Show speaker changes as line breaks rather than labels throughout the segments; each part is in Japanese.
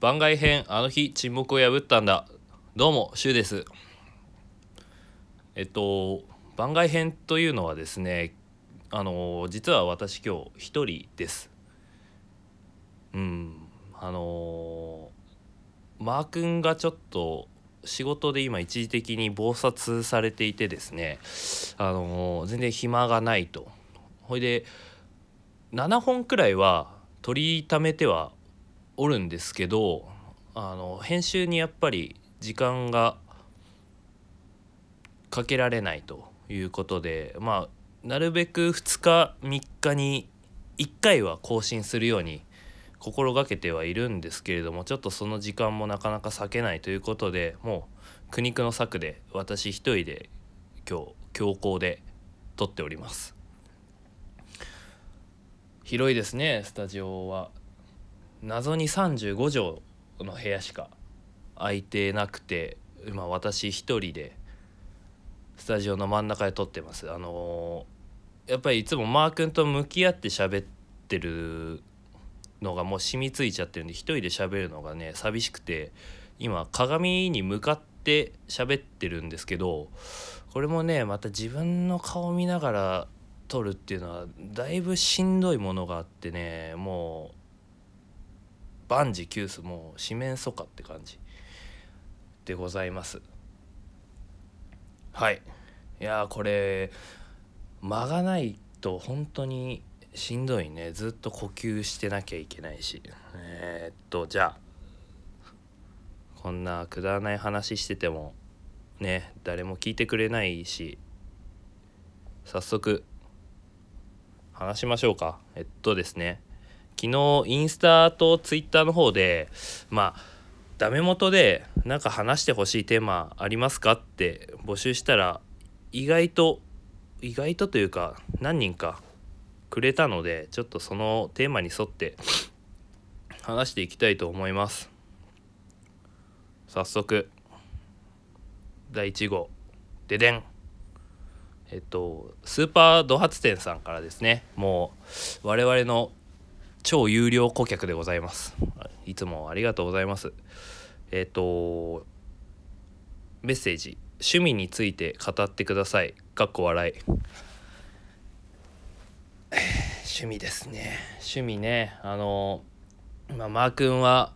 番外編あの日沈黙を破ったんだ。どうもシュウです。えっと番外編というのはですねあの実は私今日一人です。うんあのマー君がちょっと仕事で今一時的に忙殺されていてですねあの全然暇がないと。ほいで7本くらいは取りためてはおるんですけどあの編集にやっぱり時間がかけられないということでまあなるべく2日3日に1回は更新するように心がけてはいるんですけれどもちょっとその時間もなかなか避けないということでもう苦肉の策で私一人で今日強行で撮っております。広いですねスタジオは。謎に35畳の部屋しか空いてなくて今私一人でスタジオの真ん中で撮ってます。あのー、やっぱりいつもマー君と向き合って喋ってるのがもう染みついちゃってるんで一人で喋るのがね寂しくて今鏡に向かって喋ってるんですけどこれもねまた自分の顔見ながら撮るっていうのはだいぶしんどいものがあってねもう万事休すもう四面楚歌って感じでございます。はい。いやこれ間がないと本当にしんどいね。ずっと呼吸してなきゃいけないし。えー、っとじゃあこんなくだらない話しててもね誰も聞いてくれないし。早速話しましょうか。えっとですね。昨日インスタとツイッターの方でまあダメ元で何か話してほしいテーマありますかって募集したら意外と意外とというか何人かくれたのでちょっとそのテーマに沿って話していきたいと思います。早速第1号ででん。えっとスーパード発店さんからですね。もう我々の超有料顧客でございます。いつもありがとうございます。えっとメッセージ。趣味について語ってください。かっこ笑い。趣味ですね。趣味ね。あのまあ、マー君は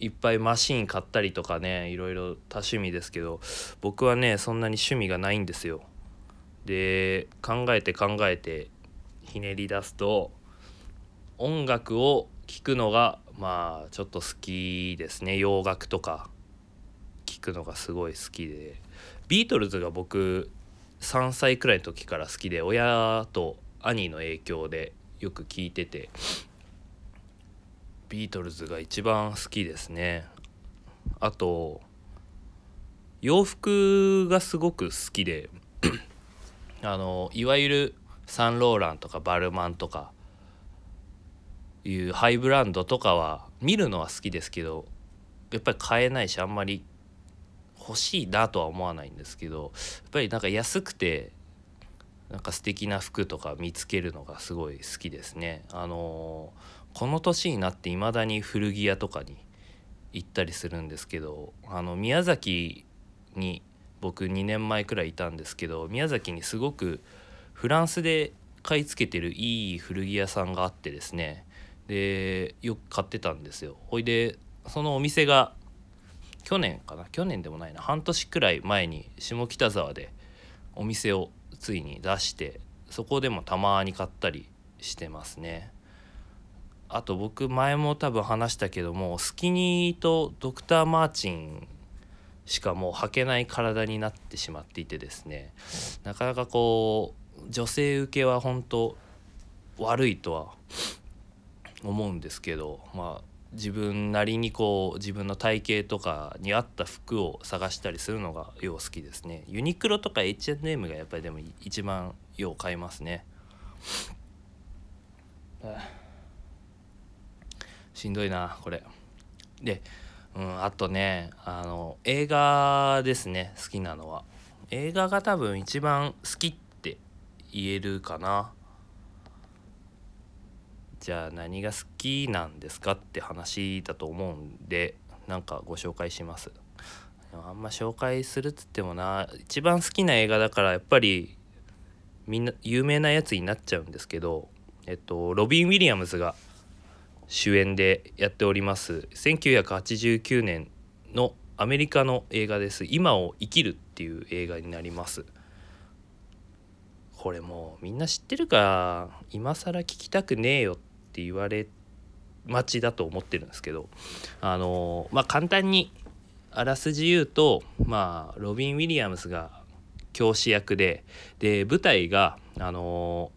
いっぱいマシン買ったりとかねいろいろ多趣味ですけど僕はねそんなに趣味がないんですよ。で考えて考えてひねり出すと音楽を聴くのがまあちょっと好きですね。洋楽とか聴くのがすごい好きで。ビートルズが僕3歳くらいの時から好きで親と兄の影響でよく聞いてて。ビートルズが一番好きですね。あと洋服がすごく好きで。あのいわゆるサンローランとかバルマンとかいうハイブランドとかは見るのは好きですけどやっぱり買えないしあんまり欲しいなとは思わないんですけどやっぱりなんか安くてなんか素敵な服とか見つけるのがすごい好きですね。あのー、この年になって未だに古着屋とかに行ったりするんですけどあの宮崎に僕2年前くらいいたんですけど宮崎にすごくフランスで買い付けてるいい古着屋さんがあってですねでよく買ってたんですよ。ほいでそのお店が去年かな？去年でもないな。半年くらい前に下北沢でお店をついに出してそこでもたまに買ったりしてますね。あと僕前も多分話したけどもスキニーとドクター・マーチンしかもう履けない体になってしまっていてですね。なかなかこう女性受けは本当悪いとは思うんですけどまあ自分なりにこう自分の体型とかに合った服を探したりするのがよう好きですね。ユニクロとか H&M がやっぱりでも一番よう買いますね。しんどいなこれ。でうん、あとねあの映画ですね好きなのは。映画が多分一番好きって言えるかな。じゃあ何が好きなんですかって話だと思うんでなんかご紹介します。あんま紹介するっつってもな一番好きな映画だからやっぱりみんな有名なやつになっちゃうんですけどえっとロビン・ウィリアムズが主演でやっております。1989年のアメリカの映画です「今を生きる」っていう映画になります。これもうみんな知ってるか？ら今更聞きたくねえよっって言われ待ちだと思ってるんですけどあのまあ簡単にあらすじ言うとまあロビン・ウィリアムスが教師役でで舞台があの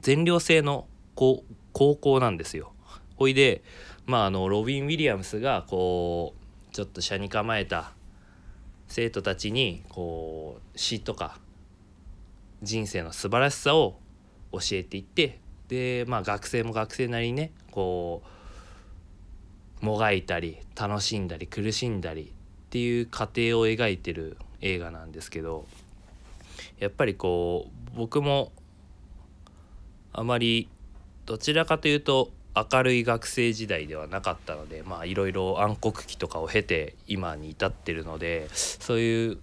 全寮制の高校なんですよ。ほいでまああのロビン・ウィリアムスがこうちょっと車に構えた生徒たちにこう詩とか人生の素晴らしさを教えていってでまあ学生も学生なりにねこうもがいたり楽しんだり苦しんだりっていう過程を描いてる映画なんですけどやっぱりこう僕もあまりどちらかというと明るい学生時代ではなかったのでまあいろいろ暗黒期とかを経て今に至ってるのでそういう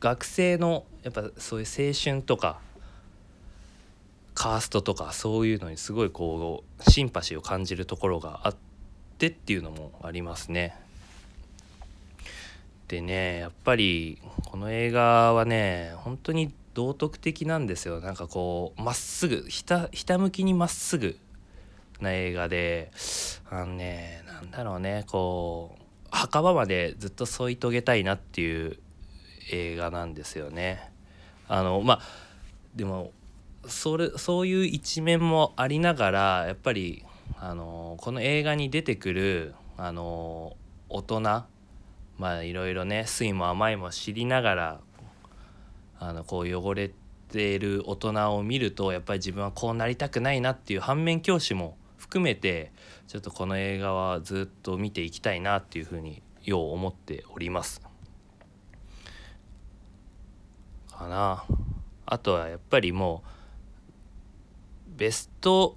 学生のやっぱそういう青春とかカーストとかそういうのにすごいこうシンパシーを感じるところがあってっていうのもありますね。でねやっぱりこの映画はね本当に道徳的なんですよなんかこうまっすぐひたひたむきにまっすぐな映画であのねなんだろうねこう墓場までずっと添い遂げたいなっていう映画なんですよね。あのまあでもそれそういう一面もありながらやっぱりあのこの映画に出てくるあの大人まあいろいろね酸いも甘いも知りながらあのこう汚れている大人を見るとやっぱり自分はこうなりたくないなっていう反面教師も含めてちょっとこの映画はずっと見ていきたいなっていうふうによう思っております。かなあとはやっぱりもうベスト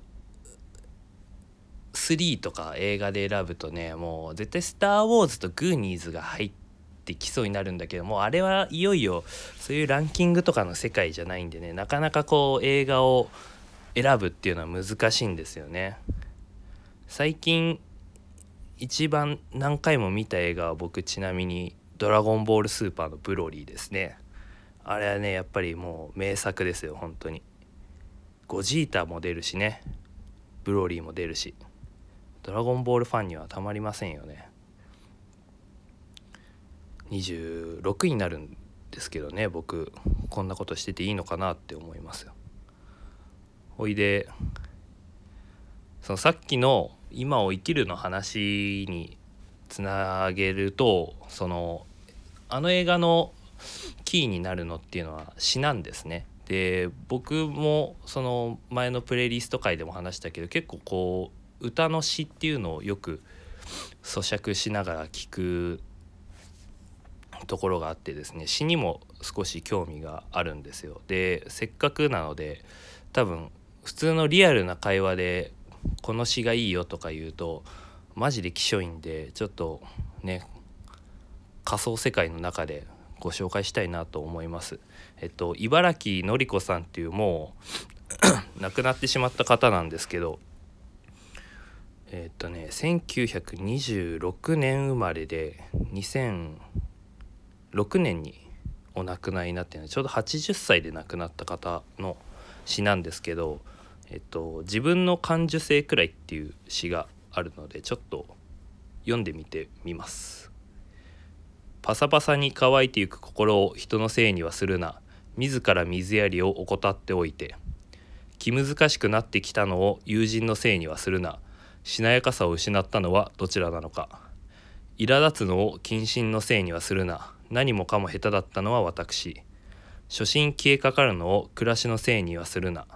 3とか映画で選ぶとねもう絶対「スター・ウォーズ」と「グーニーズ」が入ってきそうになるんだけどもあれはいよいよそういうランキングとかの世界じゃないんでねなかなかこう映画を選ぶっていうのは難しいんですよね。最近一番何回も見た映画は僕ちなみに「ドラゴンボールスーパー」のブロリーですね。あれはねやっぱりもう名作ですよ本当にゴジータも出るしね。ブローリーも出るし。ドラゴンボールファンにはたまりませんよね。26になるんですけどね僕。こんなことしてていいのかなって思いますよ。ほいでそのさっきの「今を生きる」の話につなげるとそのあの映画のキーになるのっていうのは詩なんですね。で僕もその前のプレイリスト回でも話したけど結構こう歌の詩っていうのをよく咀嚼しながら聞くところがあってですね詩にも少し興味があるんですよ。でせっかくなので多分普通のリアルな会話で「この詩がいいよ」とか言うとマジできしょいんでちょっとね仮想世界の中でご紹介したいなと思います。えっと茨城のり子さんっていうもう 亡くなってしまった方なんですけどえっとね1926年生まれで2006年にお亡くなりになってちょうど80歳で亡くなった方の詩なんですけど、えっと「自分の感受性くらい」っていう詩があるのでちょっと読んでみてみます。パサパサに乾いてゆく心を人のせいにはするな自ら水やりを怠っておいて気難しくなってきたのを友人のせいにはするな。しなやかさを失ったのはどちらなのか。苛立つのを謹慎のせいにはするな。何もかも下手だったのは私。初心消えかかるのを暮らしのせいにはするな。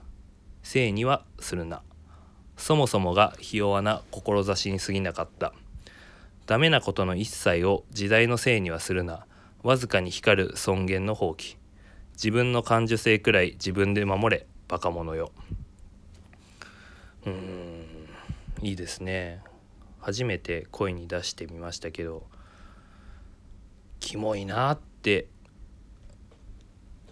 せいにはするな。そもそもがひ弱な志に過ぎなかった。ダメなことの一切を時代のせいにはするな。わずかに光る尊厳の放棄。自分の感受性くらい自分で守れバカ者よ。うんいいですね。初めて声に出してみましたけどキモいなって。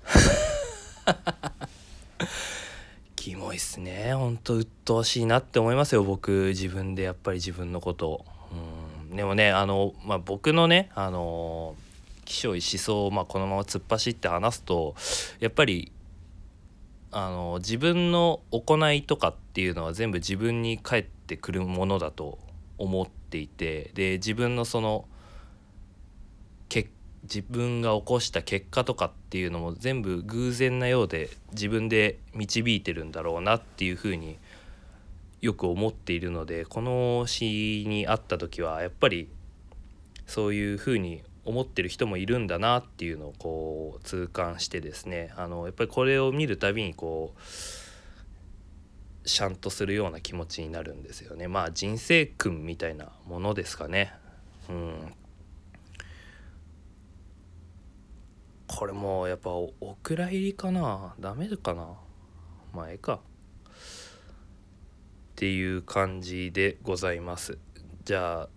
キモいっすね。ほんと鬱陶しいなって思いますよ僕自分でやっぱり自分のことうんでもねあの、まあ、僕のねあの気象思想を、まあ、このまま突っ走って話すとやっぱりあの自分の行いとかっていうのは全部自分に返ってくるものだと思っていてで自分のそのけ自分が起こした結果とかっていうのも全部偶然なようで自分で導いてるんだろうなっていうふうによく思っているのでこの詩に会った時はやっぱりそういうふうに思ってる人もいるんだなっていうのをこう痛感してですねあのやっぱりこれを見るたびにこうシャンとするような気持ちになるんですよね。まあ人生訓みたいなものですかね。うん。これもやっぱお蔵入りかな。ダメかな。まあええか。っていう感じでございます。じゃあ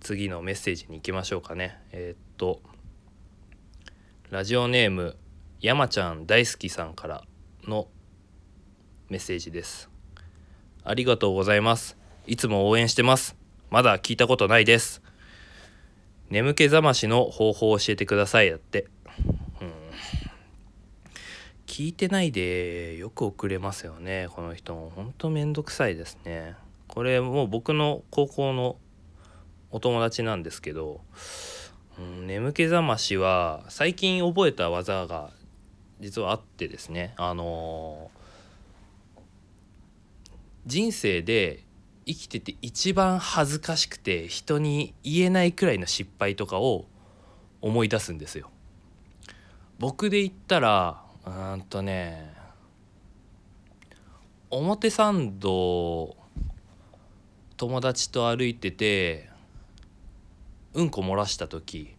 次のメッセージに行きましょうかね。えー、っとラジオネーム山ちゃん大好きさんからのメッセージです。ありがとうございます。いつも応援してます。まだ聞いたことないです。眠気覚ましの方法を教えてくださいだって。うん。聞いてないでよく遅れますよねこの人。もほんとめんどくさいですね。これもう僕の高校のお友達なんですけど、うん、眠気覚ましは最近覚えた技が実はあってですねあのー、人生で生きてて一番恥ずかしくて人に言えないくらいの失敗とかを思い出すんですよ。僕で言ったらうんとね表参道友達と歩いててうんこ漏らした時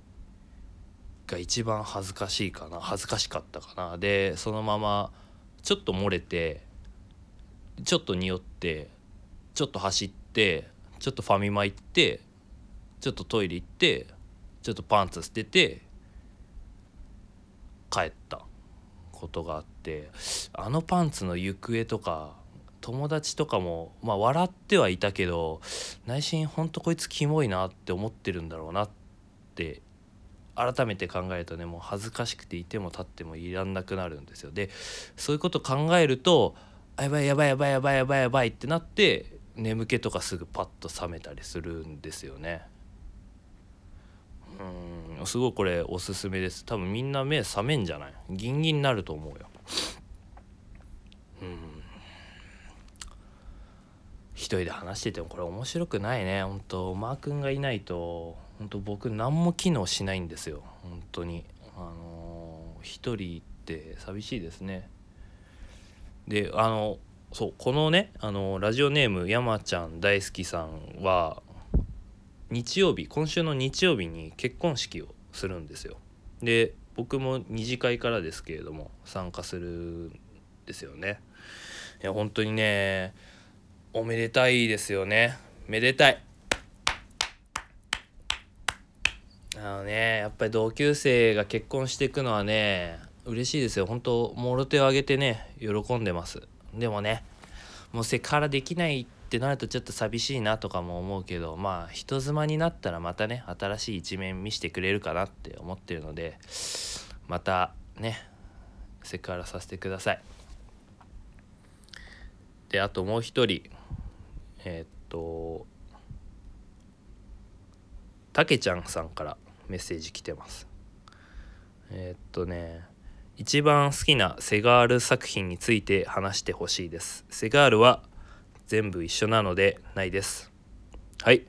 が一番恥ずかしいかな恥ずかしかったかな。でそのままちょっと漏れてちょっと匂ってちょっと走ってちょっとファミマ行ってちょっとトイレ行ってちょっとパンツ捨てて帰ったことがあってあのパンツの行方とか友達とかもまあ笑ってはいたけど内心ほんとこいつキモいなって思ってるんだろうなって改めて考えるとねもう恥ずかしくていても立ってもいらんなくなるんですよ。でそういうこと考えるとやばいやばいやばいやばいやばいやばいってなって眠気とかすぐパッと覚めたりするんですよね。うんすごいこれおすすめです。多分みんな目覚めんじゃない？ギンギンになると思うよ。うん。一人で話しててもこれ面白くないね。本当マー君がいないと本当僕何も機能しないんですよ。本当に。あの一人って寂しいですね。であのそうこのねあのラジオネーム山ちゃん大好きさんは日曜日今週の日曜日に結婚式をするんですよ。で僕も二次会からですけれども参加するんですよね。いや本当にねおめでたいですよね。めでたい。あのねやっぱり同級生が結婚していくのはね嬉しいですよ。本当もろ手を挙げてね喜んでます。でもねもうセクハラできないってなるとちょっと寂しいなとかも思うけどまあ人妻になったらまたね新しい一面見せてくれるかなって思ってるのでまたねセクハラさせてください。であともう一人えー、っとたけちゃんさんからメッセージ来てます。えー、っとね一番好きなセガール作品について話してほしいです。セガールは全部一緒なのでないです。はい。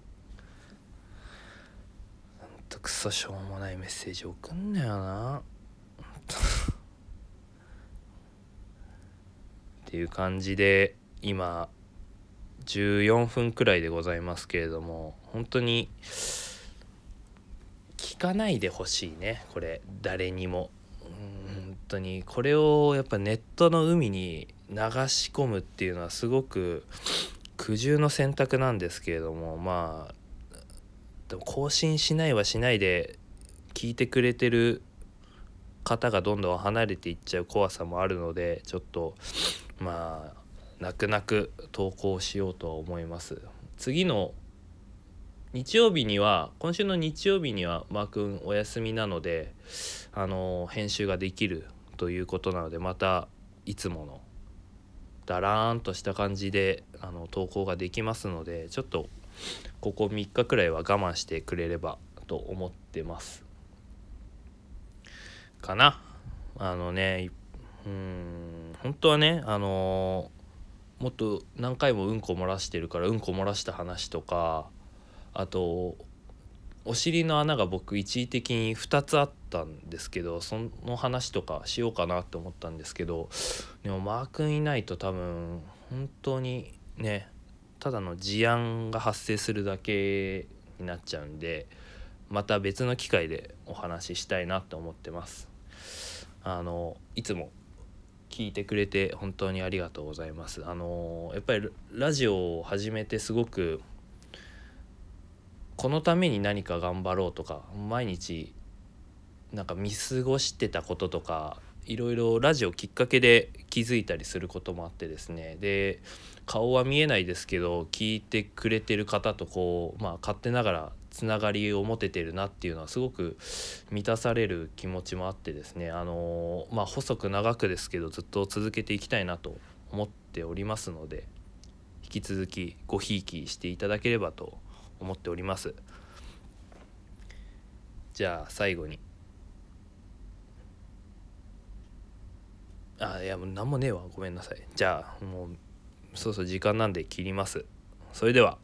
ほんとクソしょうもないメッセージ送んなよな。っていう感じで今14分くらいでございますけれども本当に聞かないでほしいねこれ誰にも。本当にこれをやっぱネットの海に流し込むっていうのはすごく苦渋の選択なんですけれどもまあでも更新しないはしないで聞いてくれてる方がどんどん離れていっちゃう怖さもあるのでちょっとまあ泣く泣く投稿しようとは思います。次の日曜日には今週の日曜日にはマー君お休みなのであの編集ができるということなのでまたいつものだらーんとした感じであの投稿ができますのでちょっとここ3日くらいは我慢してくれればと思ってます。かな。あのねうん本当はねあのもっと何回もうんこ漏らしてるからうんこ漏らした話とかあとお尻の穴が僕一時的に2つあったんですけどその話とかしようかなって思ったんですけどでもマー君いないと多分本当にねただの事案が発生するだけになっちゃうんでまた別の機会でお話ししたいなって思ってます。あのいつも聞いてくれて本当にありがとうございます。あのやっぱりラジオを始めてすごくこのために何か頑張ろうとか毎日なんか見過ごしてたこととかいろいろラジオきっかけで気づいたりすることもあってですねで顔は見えないですけど聞いてくれてる方とこうまあ勝手ながらつながりを持ててるなっていうのはすごく満たされる気持ちもあってですね。あのまあ細く長くですけどずっと続けていきたいなと思っておりますので引き続きごひいきしていただければと思っております。じゃあ最後に。あいやもう何もねえわ。ごめんなさい。じゃあもうそうそう時間なんで切ります。それでは。